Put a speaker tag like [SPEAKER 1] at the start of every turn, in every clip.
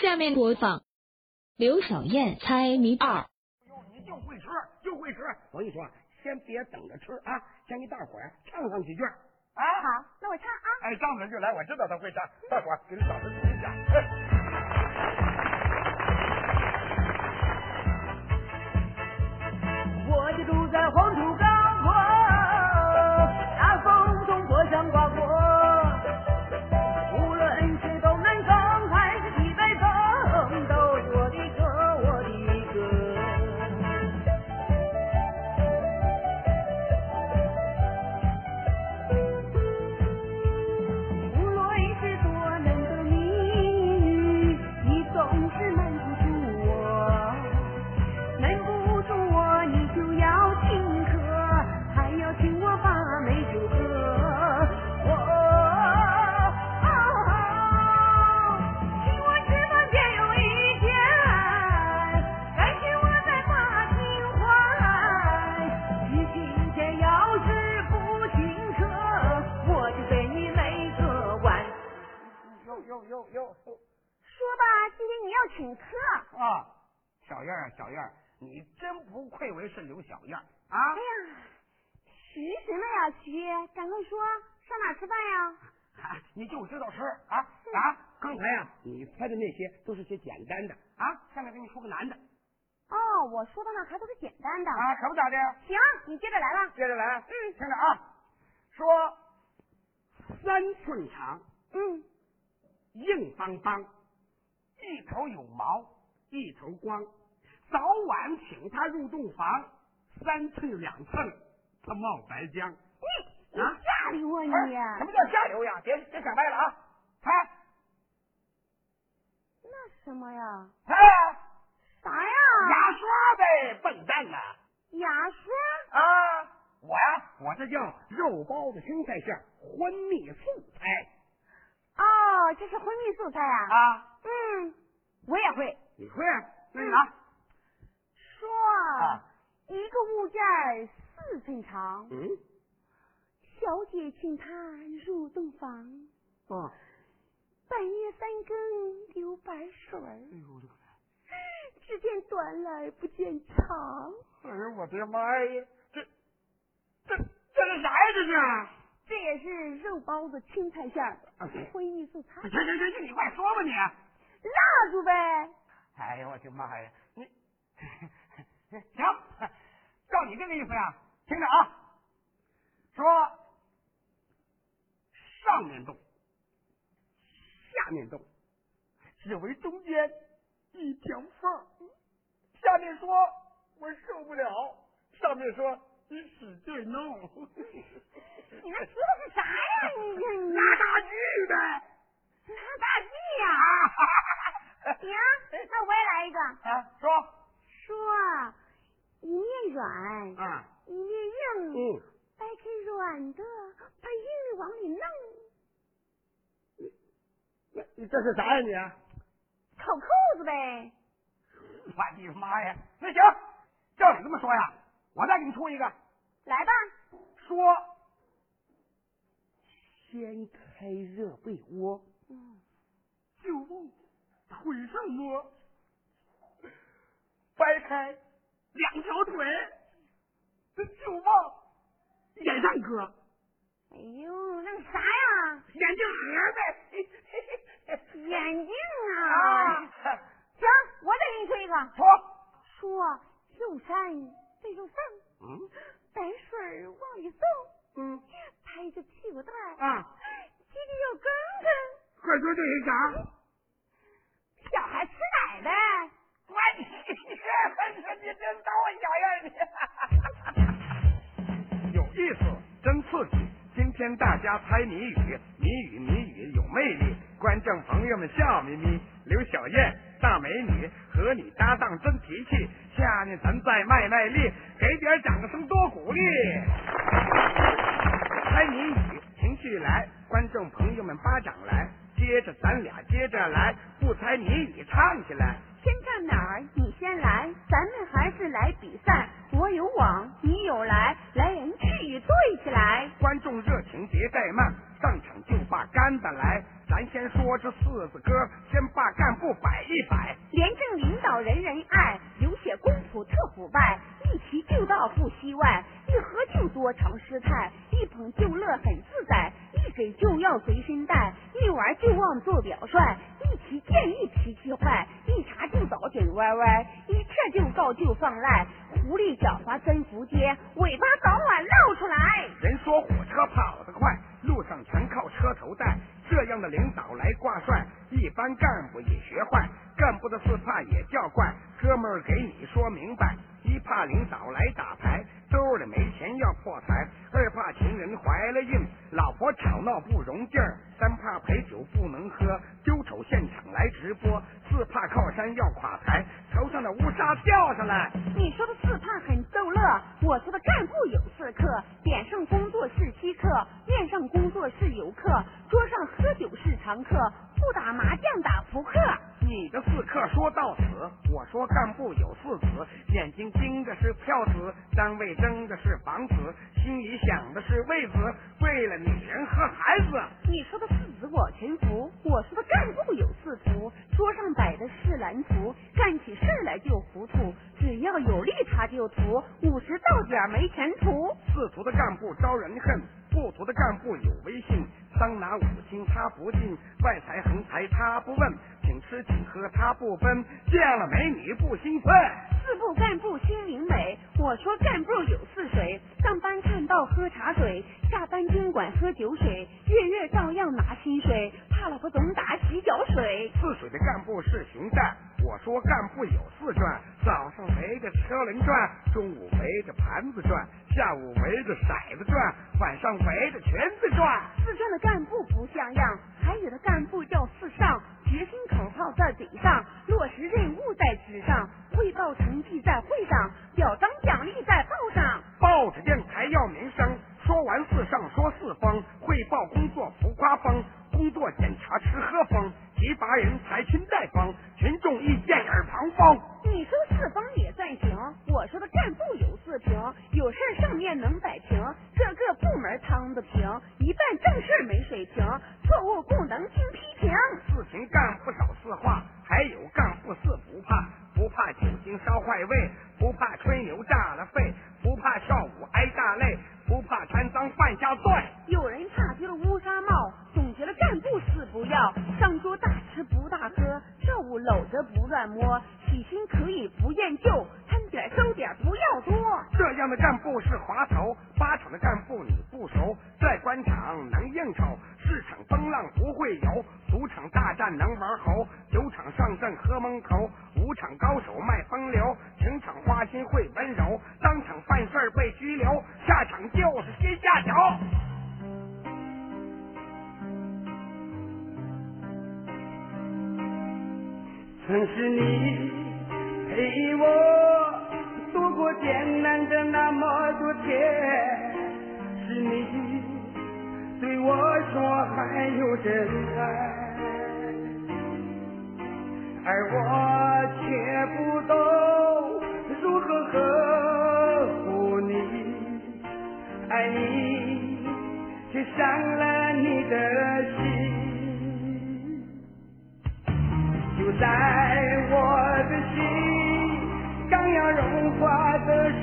[SPEAKER 1] 下面播放刘小燕猜谜二。
[SPEAKER 2] 你就会吃，就会吃。我跟你说，先别等着吃啊，先给大伙儿唱上几句。啊，
[SPEAKER 3] 好，那我唱啊。
[SPEAKER 2] 哎，张嘴就来，我知道他会唱。大伙儿给你掌声鼓一下。
[SPEAKER 4] 我就住在黄土
[SPEAKER 2] 儿，小燕儿，你真不愧为是刘小燕儿啊！
[SPEAKER 3] 哎呀，徐什么呀徐？赶快说，上哪儿吃饭呀？
[SPEAKER 2] 啊你就知道吃啊啊！刚才呀、你猜的那些都是些简单的啊，下面给你说个难的
[SPEAKER 3] 哦，我说的那还都是简单的。
[SPEAKER 2] 啊，可不咋的。
[SPEAKER 3] 行，你接着来吧。
[SPEAKER 2] 接着来，
[SPEAKER 3] 嗯
[SPEAKER 2] 听着啊，说三寸长，
[SPEAKER 3] 嗯，
[SPEAKER 2] 硬邦邦，一头有毛，一头光，早晚请他入洞房，三寸两寸，他冒白浆。
[SPEAKER 3] 你你
[SPEAKER 2] 啊
[SPEAKER 3] 下流啊
[SPEAKER 2] 哎
[SPEAKER 3] 你！
[SPEAKER 2] 什么叫下流呀？别别想歪了啊！猜
[SPEAKER 3] 那什么呀？
[SPEAKER 2] 猜啊！
[SPEAKER 3] 啥呀？
[SPEAKER 2] 牙刷呗，笨蛋呐！
[SPEAKER 3] 牙刷？
[SPEAKER 2] 啊，我呀，我这叫肉包子青菜馅儿荤蜜素菜
[SPEAKER 3] 哦，这是荤蜜素菜啊。
[SPEAKER 2] 啊！
[SPEAKER 3] 嗯，我也会。
[SPEAKER 2] 你会？那你拿。
[SPEAKER 3] 说，
[SPEAKER 2] 啊
[SPEAKER 3] 一个物件四寸长，
[SPEAKER 2] 嗯，
[SPEAKER 3] 小姐请他入洞房，
[SPEAKER 2] 哦，
[SPEAKER 3] 半夜三更流白水儿，
[SPEAKER 2] 哎呦我的
[SPEAKER 3] 只见短来不见长。
[SPEAKER 2] 哎呦我的妈呀！这这这是啥呀？这是？
[SPEAKER 3] 这也是肉包子青菜馅儿
[SPEAKER 2] 啊
[SPEAKER 3] 荤蜜素菜
[SPEAKER 2] 行。行行行，你快说吧你。
[SPEAKER 3] 蜡烛呗。
[SPEAKER 2] 哎呦我的妈呀！你行，照你这个意思呀，听着啊，说上面动，下面动，只为中间一条缝。下面说我受不了，上面说你使劲弄。
[SPEAKER 3] 你那说的是啥呀？你这 你
[SPEAKER 2] 拿大锯呗。
[SPEAKER 3] 拿大锯呀？行，那我也来一个。
[SPEAKER 2] 啊，说
[SPEAKER 3] 说啊，一面软，
[SPEAKER 2] 啊，
[SPEAKER 3] 一面硬，
[SPEAKER 2] 嗯，
[SPEAKER 3] 掰开软的，把硬的往里弄，
[SPEAKER 2] 你你这是啥呀你？
[SPEAKER 3] 扣扣子呗。
[SPEAKER 2] 我的妈呀！那行，照你这么说呀，我再给你出一个，
[SPEAKER 3] 来吧，
[SPEAKER 2] 说先开热被窝，
[SPEAKER 3] 嗯，
[SPEAKER 2] 就往腿上摸，掰开两条腿，就往眼上搁，
[SPEAKER 3] 哎呦，那个啥呀？
[SPEAKER 2] 眼镜盒呗。
[SPEAKER 3] 眼镜啊！
[SPEAKER 2] 啊，
[SPEAKER 3] 行，我再给你出一个，
[SPEAKER 2] 说，
[SPEAKER 3] 说秀山背着上，
[SPEAKER 2] 嗯
[SPEAKER 3] 白水往里送，
[SPEAKER 2] 嗯
[SPEAKER 3] 拍着屁股蛋儿，
[SPEAKER 2] 啊，
[SPEAKER 3] 叽里有根根，
[SPEAKER 2] 快说这是啥？
[SPEAKER 3] 小孩吃奶呗。
[SPEAKER 2] 我你你真逗小燕你。有意思，真刺激！今天大家猜谜语，谜语谜语有魅力，观众朋友们笑眯眯。刘小燕，大美女，和你搭档真脾气，下面咱再卖卖力，给点掌声多鼓励。猜谜语，情绪来，观众朋友们巴掌来，接着咱俩接着来，不猜谜语唱起来。
[SPEAKER 3] 先站哪儿？你先来，咱们还是来比赛。我有网，你有来，来人去对起来。
[SPEAKER 2] 观众热情别怠慢，上场就把杆子来。咱先说这四字歌，先把干部摆一摆。
[SPEAKER 3] 廉政领导人人爱，流血公仆特腐败。一提就到不西外，一喝就多尝失态，一捧就乐很自在，一给就要随身带，一玩就忘做表率，一提建议脾气坏，歪歪，一撤就告就放赖，狐狸狡猾真服街，尾巴早晚露出来。
[SPEAKER 2] 人说火车跑得快，路上全靠车头带，这样的领导来挂帅，一般干部也学坏，干部的四怕也叫怪，哥们儿给你说明白。一怕领导来打牌，兜里没钱要破财；二怕情人怀了孕，老婆吵闹不容劲儿；三怕陪酒不能喝，丢丑现场来直播；山要垮台，头上的乌纱掉下来。
[SPEAKER 3] 你说的四怕很逗乐，我说的干部有四客：点上工作是稀客，面上工作是游客，桌上喝酒是常客，不打麻将打扑克。
[SPEAKER 2] 你的四客说到此，我说干部有四子，眼睛盯的是票子，单位争的是房子，心里想的是位子，为了女人和孩子。
[SPEAKER 3] 你说的四子我全服，我说的干部蓝图，干起事来就糊涂，只要有利他就图，五十到点没前途。
[SPEAKER 2] 四图的干部招人恨，不图的干部有威信，桑拿五星他不进，外财横财他不问。请吃请喝他不分，见了美女不兴奋。
[SPEAKER 3] 四部干部心灵美，我说干部有四水：上班看到喝茶水，下班监管喝酒水，月月照样拿薪水，怕老婆总打洗脚水。
[SPEAKER 2] 四水的干部是熊蛋，我说干部有四转：早上围着车轮转，中午围着盘子转，下午围着骰子转，晚上围着裙子转。
[SPEAKER 3] 四转的干部不像样，还有的干部叫四上。决心口号在嘴上，落实任务在纸上，汇报成绩在会上，表彰奖励在报上。
[SPEAKER 2] 报纸电台要名声，说完四上说四风，汇报工作浮夸风，工作检查吃喝风，提拔人才亲带方，群众意见耳旁风。
[SPEAKER 5] 那么多天，是你对我说还有真爱，而我却不懂如何呵护你，爱你却伤了你的心。就在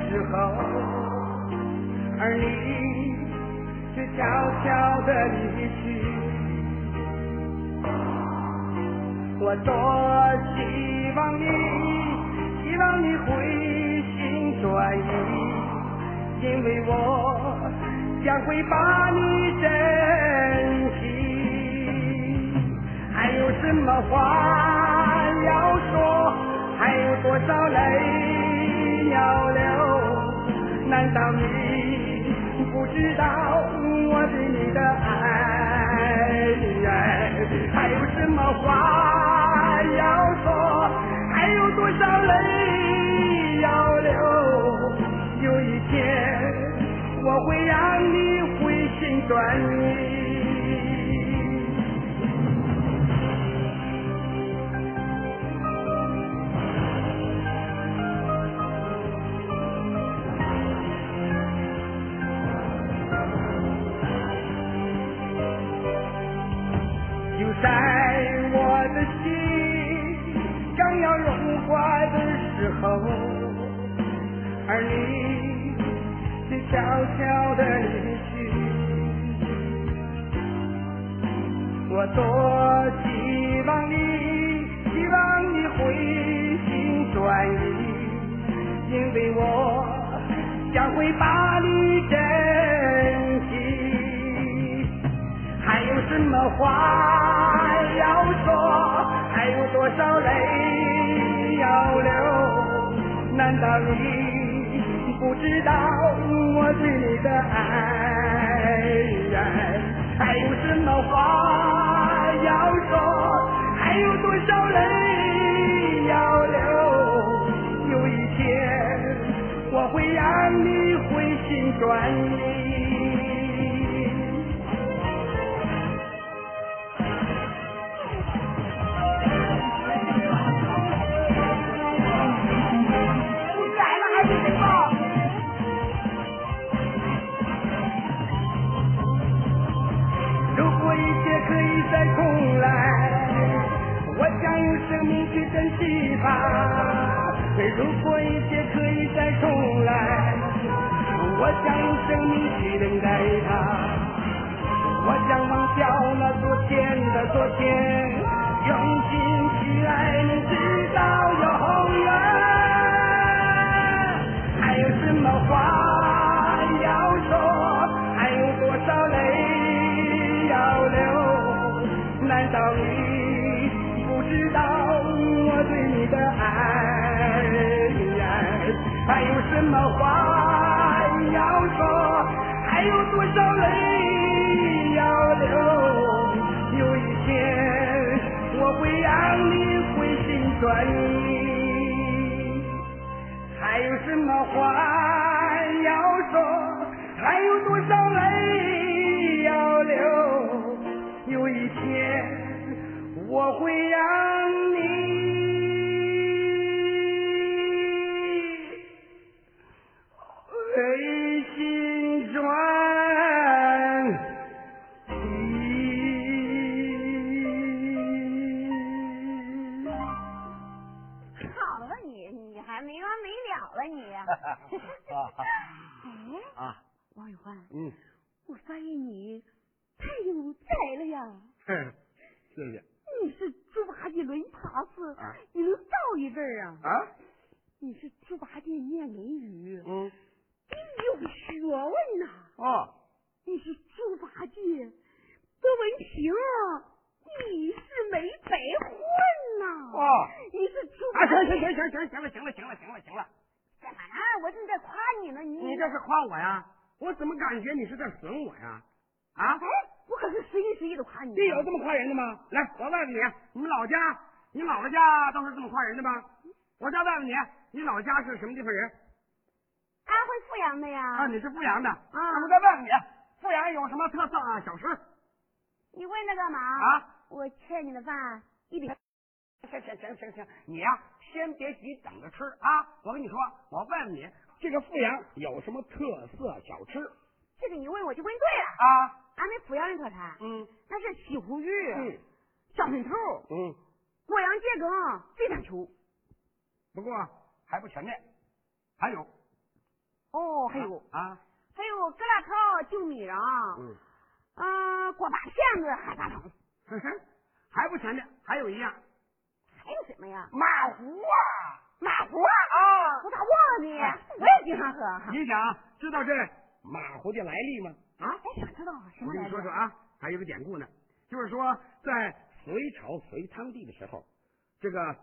[SPEAKER 5] 时候，而你却悄悄的离去。我多希望你，希望你回心转意，因为我将会把你珍惜。还有什么话要说？还有多少泪要流？难道你不知道我对你的爱？还有什么话要说？还有多少泪
[SPEAKER 2] 时候，而你却悄悄的离去。我多希望你，希望你回心转意，因为我将会把你珍惜。还有什么话要说？还有多少泪要流？难道你不知道我对你的爱？还有什么话要说？还有多少泪要流？有一天我会让你回心转意。再重来，我想用生命去珍惜它。如果一切可以再重来，我想用生命去等待它。我想忘掉那昨天的昨天，话要说？还有多少泪要流？有一天我会让你。
[SPEAKER 3] 哎，
[SPEAKER 6] 啊，
[SPEAKER 3] 王永欢，
[SPEAKER 6] 嗯，
[SPEAKER 3] 我发现你太有才了呀！
[SPEAKER 6] 谢谢
[SPEAKER 3] 你是猪八戒轮耙子
[SPEAKER 6] 啊，
[SPEAKER 3] 你能造一阵啊？
[SPEAKER 6] 啊，
[SPEAKER 3] 你是猪八戒念美语，
[SPEAKER 6] 嗯，
[SPEAKER 3] 你有学问呐！
[SPEAKER 6] 哦，
[SPEAKER 3] 你是猪八戒，多文平，你是没白混呐！
[SPEAKER 6] 哦，
[SPEAKER 3] 你是猪
[SPEAKER 6] 啊，
[SPEAKER 3] 八戒。
[SPEAKER 6] 行行行行行行了，行了，行了，行了，行了，
[SPEAKER 3] 干嘛？我正在夸你呢，你
[SPEAKER 6] 你这是夸我呀？我怎么感觉你是在损我呀？啊？
[SPEAKER 3] 哎，我可是实心实意的夸你。
[SPEAKER 6] 这有这么夸人的吗？来，我问问你，你们老家，你姥姥家都是这么夸人的吗？我再问问你，你老家是什么地方人？
[SPEAKER 3] 安徽阜阳的呀。
[SPEAKER 6] 啊，你是阜阳的。
[SPEAKER 3] 啊
[SPEAKER 6] 那我再问问你，阜阳有什么特色啊小吃？
[SPEAKER 3] 你问那干嘛？
[SPEAKER 6] 啊？
[SPEAKER 3] 我欠你的饭一笔。
[SPEAKER 6] 行行行行行，你呀、先别急，等着吃啊！我跟你说，我问问你，这个阜阳有什么特色小吃
[SPEAKER 3] 这个你问我就问对了。
[SPEAKER 6] 啊？
[SPEAKER 3] 俺们阜阳人特产，
[SPEAKER 6] 嗯
[SPEAKER 3] 那是西湖鱼、
[SPEAKER 6] 嗯
[SPEAKER 3] 小粉头、
[SPEAKER 6] 嗯，
[SPEAKER 3] 过洋桔梗、飞山球。
[SPEAKER 6] 不过还不全面，还有
[SPEAKER 3] 哦，还有
[SPEAKER 6] 啊，
[SPEAKER 3] 还有疙瘩汤、旧米瓤，
[SPEAKER 6] 嗯，
[SPEAKER 3] 嗯，锅巴片子、海大汤，
[SPEAKER 6] 哼哼，还不全面，还有一样
[SPEAKER 3] 还有什么呀？
[SPEAKER 6] 马糊啊！
[SPEAKER 3] 马糊啊！我咋忘了呢？我也经常喝。
[SPEAKER 6] 你想知道这马糊的来历吗？啊？
[SPEAKER 3] 哎，想知道什
[SPEAKER 6] 我跟？你说说啊，还有个典故呢，就是说在隋朝隋汤帝的时候，这个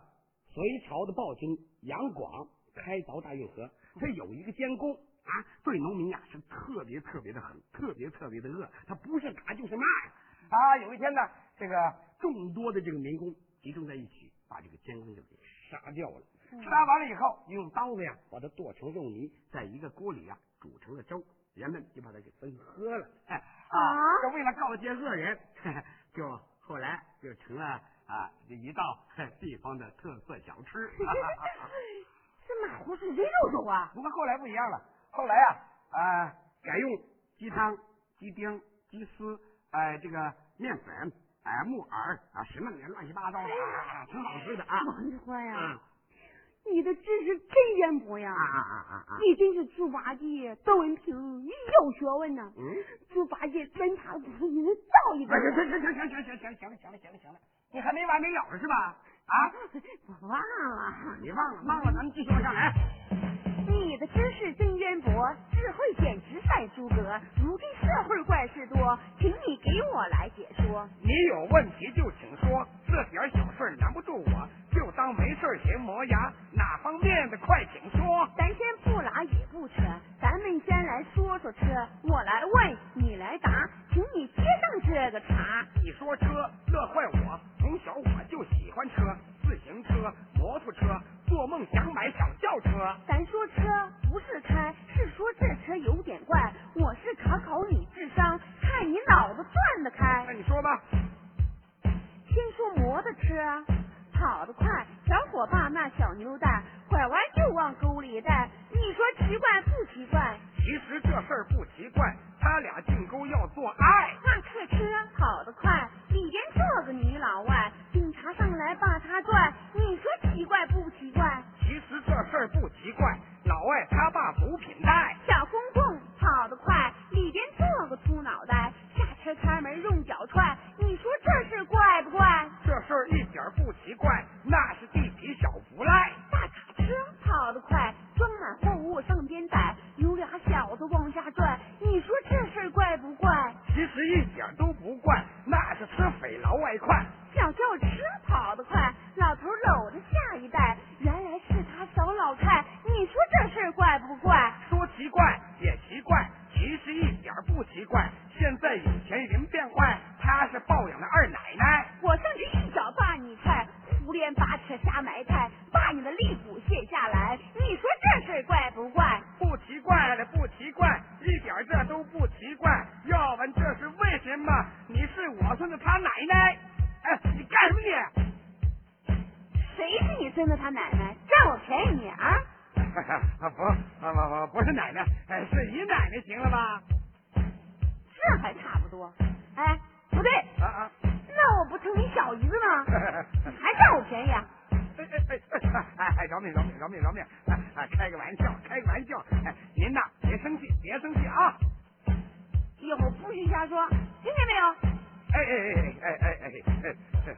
[SPEAKER 6] 隋朝的暴君杨广开凿大运河，他有一个监工啊，对农民呀、是特别特别的狠，特别特别的恶，他不是打就是骂呀。啊，有一天呢，这个众多的这个民工集中在一起，把这个监工就给杀掉了。杀完了以后，用刀子呀把它剁成肉泥，在一个锅里呀煮成了粥，人们就把它给分喝了。哎啊，这为了告诫恶人，就后来就成了啊这一道地方的特色小吃。
[SPEAKER 3] 这马糊是真肉粥啊？
[SPEAKER 6] 不过后来不一样了，后来啊啊改用鸡汤、鸡丁、鸡丝，哎、这个面粉，
[SPEAKER 2] 哎木耳啊，是弄点乱七八糟的啊，挺好吃的啊。
[SPEAKER 7] 王志华呀，
[SPEAKER 2] 嗯
[SPEAKER 7] 你的知识真渊博呀！
[SPEAKER 2] 啊啊啊啊啊！
[SPEAKER 7] 你真是猪八戒、窦文平你有学问呐！
[SPEAKER 2] 嗯。
[SPEAKER 7] 猪八戒跟他不是你能造一个
[SPEAKER 2] 哎，行行行行行行行行行了行了行了行了，你还没完没了是吧？啊，
[SPEAKER 7] 我忘了。
[SPEAKER 2] 你忘了忘了，咱们继续往下来。
[SPEAKER 3] 你的知识真渊博，智慧简直赛诸葛。如今社会怪事多，请你给我来解说。
[SPEAKER 2] 你有问题就请说，这点小事儿难不住我，就当没事儿闲磨牙。哪方面的快请说。
[SPEAKER 3] 咱先不拉也不扯，咱们先来说说车。我来问，你来答，请你接上这个茬。
[SPEAKER 2] 你说车乐坏车
[SPEAKER 3] 不是开，是说这车有点怪。我是考考你智商，看你脑子转得开
[SPEAKER 2] 那。你说吧，
[SPEAKER 3] 先说摩托车，跑得快，小伙伴那小妞蛋，拐弯就往沟里带。你说奇怪不奇怪？
[SPEAKER 2] 其实这事儿不奇怪，他俩进沟要做爱。补品袋。
[SPEAKER 3] 小公公跑得快，里边坐个秃脑袋，下车开门用脚踹。你说这事怪不怪？
[SPEAKER 2] 这事儿一点儿不奇怪，那是地痞小无赖。
[SPEAKER 3] 大卡车跑得快，装满货物上边载，有俩小子往下拽。你说这事儿怪不怪？
[SPEAKER 2] 其实一点都
[SPEAKER 3] 听见没有？
[SPEAKER 2] 哎哎哎哎哎哎哎！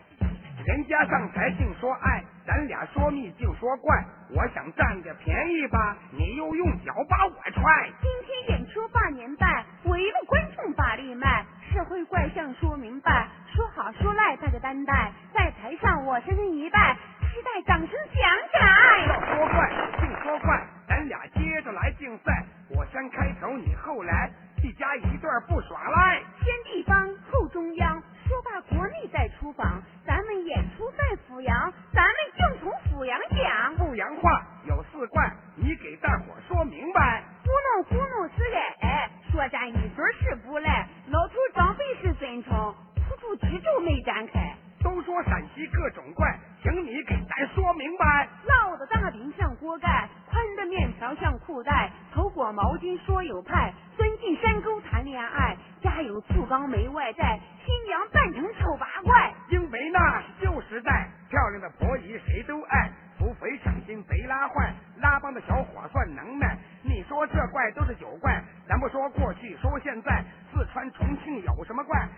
[SPEAKER 2] 人家上台净说爱，咱俩说蜜净说怪。我想占个便宜吧，你又用脚把我踹。
[SPEAKER 3] 今天演出八年半，我一个观众把力卖，社会怪象说明白，说好说赖大家担待，在台上我深深一拜，期待掌声响起来。
[SPEAKER 2] 要说快净说快，咱俩接着来竞赛。我先开头，你后来，一家一对不耍赖。
[SPEAKER 3] 先地方后中央，说罢国内再出访，咱们演出在阜阳，咱们就从阜阳讲。
[SPEAKER 2] 阜阳话有四怪，你给大伙说明白。
[SPEAKER 3] 咕弄咕弄是爱爱，说咱一嘴是不赖，老头长辈是尊崇，突出脊柱没展开。
[SPEAKER 2] 都说陕西各种怪，请你给咱说明白。
[SPEAKER 3] 烙的大饼像锅盖，宽的面条像裤带，头裹毛巾说有派，钻进山沟谈恋爱，家有醋缸没外债，新娘扮成丑八怪。
[SPEAKER 2] 因为那是旧时代，漂亮的婆姨谁都爱，土匪抢金贼拉坏，拉帮的小伙算能耐。你说这怪都是酒怪，咱不说过去，说现在，四川重庆有什么怪？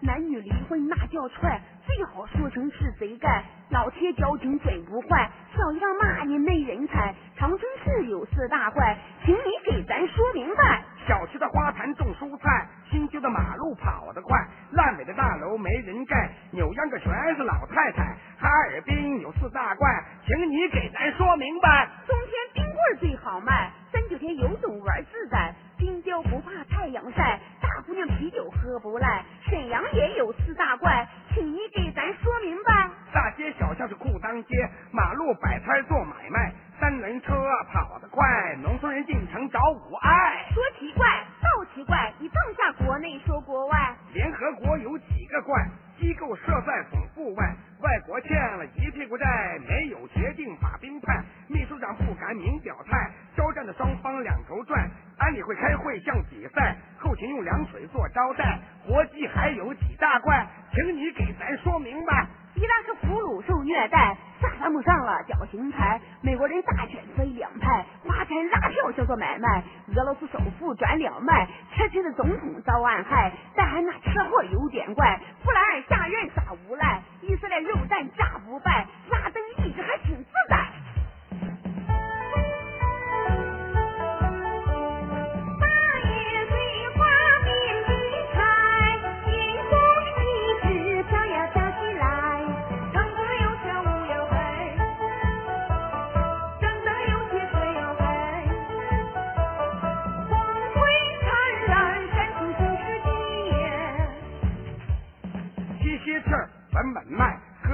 [SPEAKER 3] 男
[SPEAKER 2] 女
[SPEAKER 3] 离婚那叫踹，最好说成是贼干。老铁交情嘴不坏，小样骂你没人才。长春市有四大怪，请你给咱说明白。
[SPEAKER 2] 小区的花坛种蔬菜，新修的马路跑得快，烂尾的大楼没人盖，扭秧歌全是老太太。哈尔滨有四大怪，请你给咱说明白。
[SPEAKER 3] 冬天冰棍最好卖，三九天游泳玩自在，冰雕不怕太阳晒，大姑娘啤酒喝不赖。沈阳也有四大怪，请你给咱说明白。
[SPEAKER 2] 大街小巷是裤裆街，马路摆摊做买卖，三轮车跑得快，农村人进城找五爱。
[SPEAKER 3] 说奇怪，倒奇怪，你放下国内说国外。
[SPEAKER 2] 联合国有几个怪，机构设在总部外，外国欠了一屁股债，没有决定把兵派，秘书长不敢明表态，交战的双方两头转，安理会开会像比赛，后勤用凉水做招待，国际还有几大怪，请你给咱说明白。
[SPEAKER 3] 伊拉克俘虏受虐待，碰上了绞刑台，美国人大选分两派，花钱拉票叫做买卖，俄罗斯首富转两卖，车臣的总统遭暗害，但还那车祸有点怪，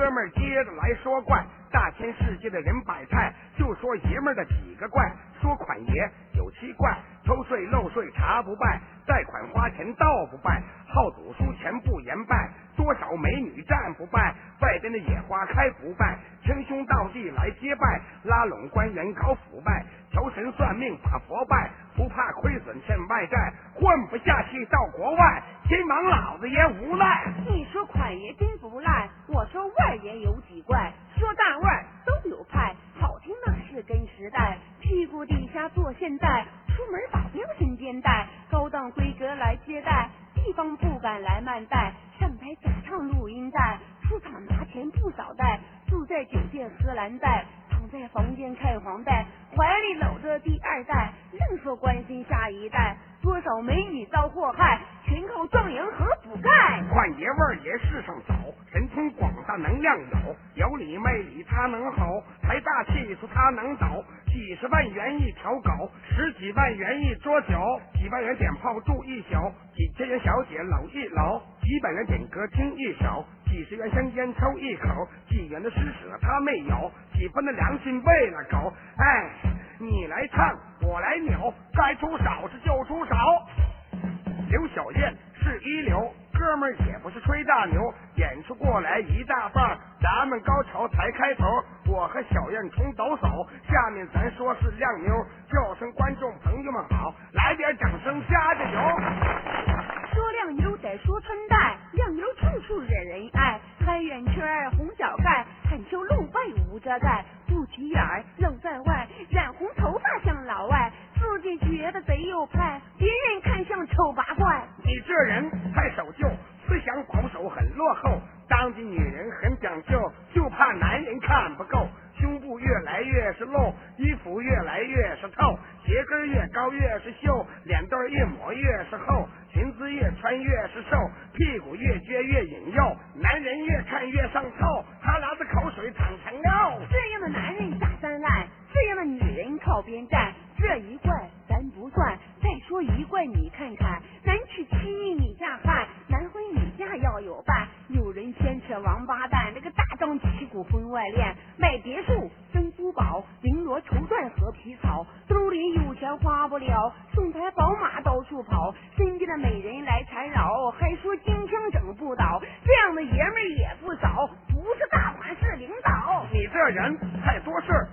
[SPEAKER 2] 哥们儿接着来说怪，大千世界的人百态，就说爷们儿的几个怪，说款爷有七怪，偷税漏税查不败，贷款花钱倒不败，好赌输钱不言败，多少美女战不败，外边的野花开不败，称兄道弟来结拜，拉拢官员搞腐败，求神算命把佛拜，不怕亏损欠外债，混不下去到国外，亲王老子也无赖。
[SPEAKER 3] 你说款爷真不赖，我说外人有几怪，说大腕都有派，好听那是跟时代，屁股底下做现代，出门把标身肩带，高档规格来接待，地方不敢来慢带，上台假唱录音带，出场拿钱不少带，住在酒店喝蓝带，躺在房间看黄带，怀里搂着第二代，愣说关心下一代，多少美女遭祸害，全靠壮阳和补钙。
[SPEAKER 2] 换爷味儿爷世上走，神通广大能量有，有理没理他能吼，财大气粗他能倒，几十万元一条狗，十几万元一桌酒，几万元点炮住一宿，几千元小姐搂一搂，几百元点歌听一首，几十元香烟抽一口，几元的施舍他没有，几分的良心喂了狗，哎，你来唱我来扭，该出手是就出手。刘小燕是一流，哥们儿也不是吹大牛，演出过来一大半，咱们高潮才开头。我和小燕从抖擞，下面咱说是靓妞，叫声观众朋友们好，来点掌声加加油。
[SPEAKER 3] 说靓妞得说穿戴，靓妞处处惹人爱，黑眼圈红小盖，汗秋露背无遮盖，不起眼露在外，得贼有派，别人看像丑八怪。
[SPEAKER 2] 你这人太守旧，思想保守很落后，当今女人很讲究，就怕男人看不够。胸部越来越是露，衣服越来越是透，鞋跟越高越是秀，脸蛋儿越抹越是厚，裙子越穿越是瘦，屁股越撅越引诱，男人越看越上透，他拿着口水淌成肉。
[SPEAKER 3] 这样的男人下三滥，这样的女人靠边站，这一怪咱不算。说一怪，你看看，男娶妻你嫁汉，男婚女嫁要有伴，有人牵扯王八蛋，那个大张旗鼓婚外恋，买别墅分珠宝，绫罗绸缎和皮草，兜里有钱花不了，送台宝马到处跑，身边的美人来缠绕，还说金枪整不倒，这样的爷们也不少，不是大款是领导。
[SPEAKER 2] 你这人太多事儿，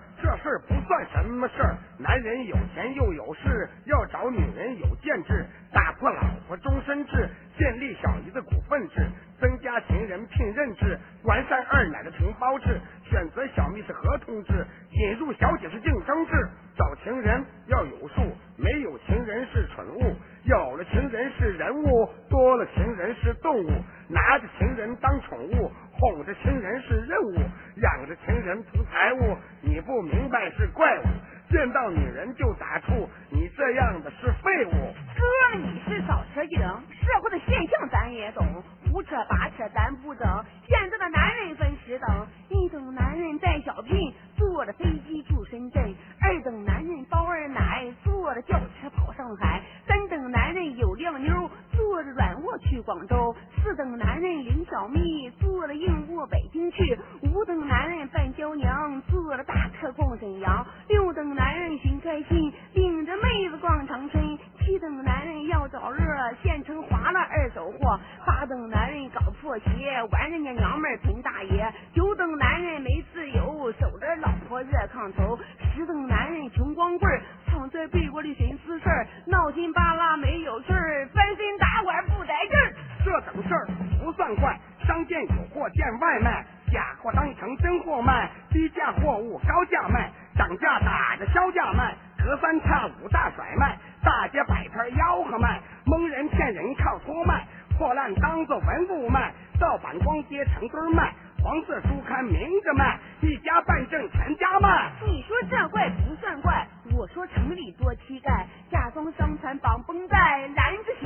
[SPEAKER 2] 么事儿。男人有钱又有势，要找女人有建制，打破老婆终身制，建立小姨的股份制，增加情人聘任制，完善二奶的承包制，选择小蜜是合同制，引入小姐是竞争制。找情人要有数，没有情人是蠢物，有了情人是人物，多了情人是动物，拿着情人当宠物，哄着情人是任务，养着情人图财物，你不明白是怪物。见到女人就打怵，你这样的是废物。
[SPEAKER 3] 哥，你是少扯硬，社会的现象咱也懂，胡扯八扯咱不整。现在的男人分十等，一等男人带小聘，坐着飞机住深圳；二等男人包二奶，坐着轿车跑上海；三等男人有靓妞，坐着软卧去广州；四等男人领小蜜，坐着硬卧北京去；五等男人扮娇娘，坐着大客逛沈阳；六等男人寻开心，领着妹子逛长春；七等男人要找乐，县城划了二手货；八等男人搞破鞋，玩人家娘们儿囤大爷；九等男人没自由，守着老婆热炕头；十等男人穷光棍，躺在被窝里寻思事儿，闹心巴拉没有事儿，翻身打滚不得劲儿。
[SPEAKER 2] 这等事儿不算怪，商店有货见外卖，假货当成真货卖，低价货物高价卖，涨价打着销价卖，隔三差五大甩卖，大街摆摊吆喝卖，蒙人骗人靠托卖，破烂当做文物卖，盗版光碟成堆卖，黄色书刊明着卖，一家办证全家卖。
[SPEAKER 3] 你说这怪不算怪，我说城里多乞丐，假装伤残绑绷带，拦着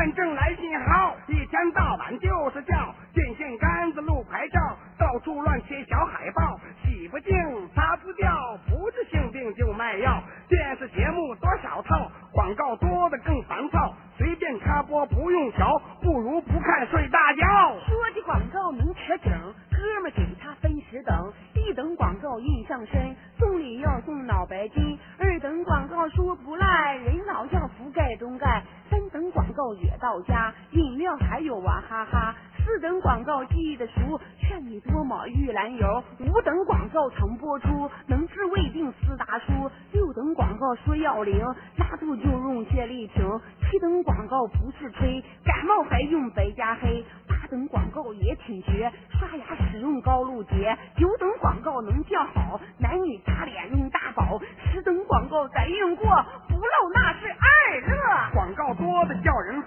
[SPEAKER 2] 手机办证来信号，一天到晚就是叫电线杆子路牌照，到处乱贴小海报，洗不净擦不掉，不治性病就卖药。电视节目多少套，广告多的更烦躁，随便插播不用瞧，不如不看睡大觉。
[SPEAKER 3] 说起广告能扯整，哥们给他分十等，一等广告印象深，送礼要送脑白金；二等广告说不赖，人老要覆盖中盖；也到家，饮料还有娃哈哈；四等广告记得熟，劝你多抹玉兰油；五等广告常播出，能治胃病四大叔；六等广告说要灵，拉肚就用泻立停；七等广告不是吹，感冒还用白加黑；等广告也挺绝，刷牙使用高露洁；九等广告能叫好，男女擦脸用大宝；十等广告咱用过，不漏那是二乐。
[SPEAKER 2] 广告多的叫人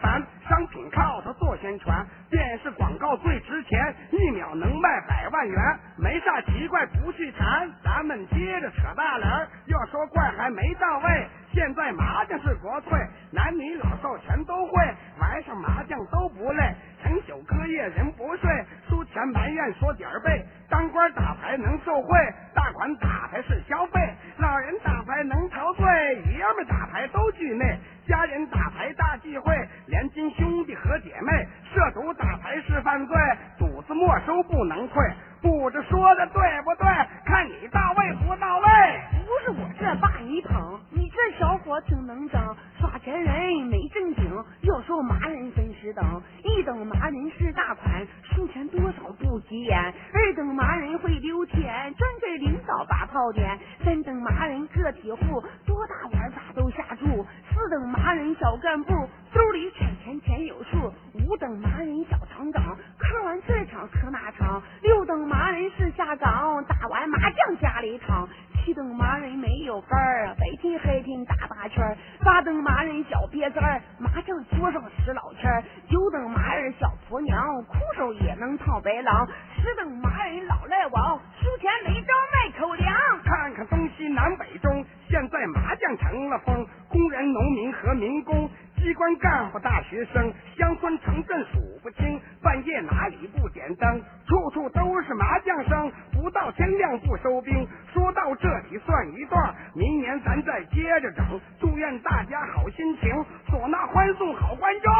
[SPEAKER 2] 商品靠它做宣传，电视广告最值钱，一秒能卖百万元，没啥奇怪不去谈。咱们接着扯大帘，要说怪还没到位。现在麻将是国粹，男女老少全都会，玩上麻将都不累，成宿隔夜人不睡，输钱埋怨说点儿背，当官打牌能受贿，大款打牌是消费，老人打牌能陶醉，爷们打牌都惧内，家人打牌大忌讳，连亲兄弟和姐妹，涉毒打牌是犯罪，赌资没收不能退，不知说的对不对，看你到位不到位。
[SPEAKER 3] 不是我这把你捧，你这小伙挺能整，耍钱人没正经。要说麻人分十等，一等麻人是大款，输钱多少不急眼；二等麻人会溜钱，专给领导把炮点；三等麻人个体户，多大玩法都下注；四等麻人小干部，兜里揣钱钱有数；五等麻人小厂长，磕完这场磕那场；六等麻麻人是下岗，打完麻将家里躺。七等麻人没有杆儿，白天黑天打八圈；八等麻人小瘪三，麻将桌上使老千；九等麻人小婆娘，空手也能套白狼；十等麻人老赖王，输钱没招卖口粮。
[SPEAKER 2] 看看东西南北中，现在麻将成了风，工人、农民和民工，机关干部、大学生，乡村城镇数不清，半夜哪里不点灯？处处都是麻将声，不到天亮不收兵。说到这里算一段，明年咱再接着整。祝愿大家好心情，唢呐欢送好观众。